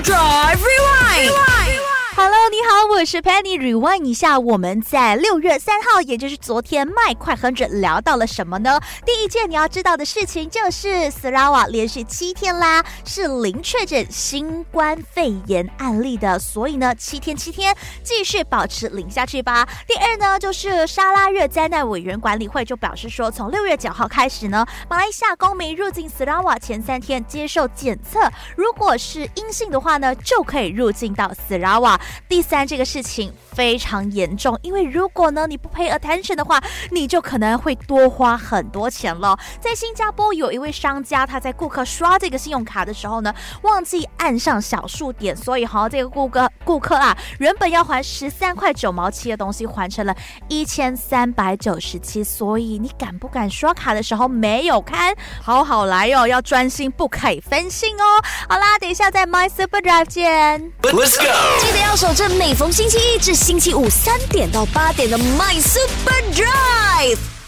My Super Super Drive Rewind。Hello，你好，我是 Penny。Rewind 一下，我们在六月三号，也就是昨天，麦快哼着聊到了什么呢？第一件你要知道的事情就是 s a r a w a 连续七天啦是零确诊新冠肺炎案例的，所以呢，七天七天继续保持零下去吧。第二呢，就是沙拉越灾难委员管理会就表示说，从六月九号开始呢，马来西亚公民入境 s a r a w a 前三天接受检测，如果是阴性的话呢，就可以入境到 s a r a w a 第三，这个事情非常严重，因为如果呢你不 pay attention 的话，你就可能会多花很多钱了。在新加坡有一位商家，他在顾客刷这个信用卡的时候呢，忘记按上小数点，所以哈这个顾客顾客啊，原本要还十三块九毛七的东西，还成了一千三百九十七。所以你敢不敢刷卡的时候没有看好好来哦，要专心，不可以分心哦。好啦，等一下在 My Super Drive 见，Let's go，记得要。守正每从星期一至星期五三点到八点的 My Super Drive。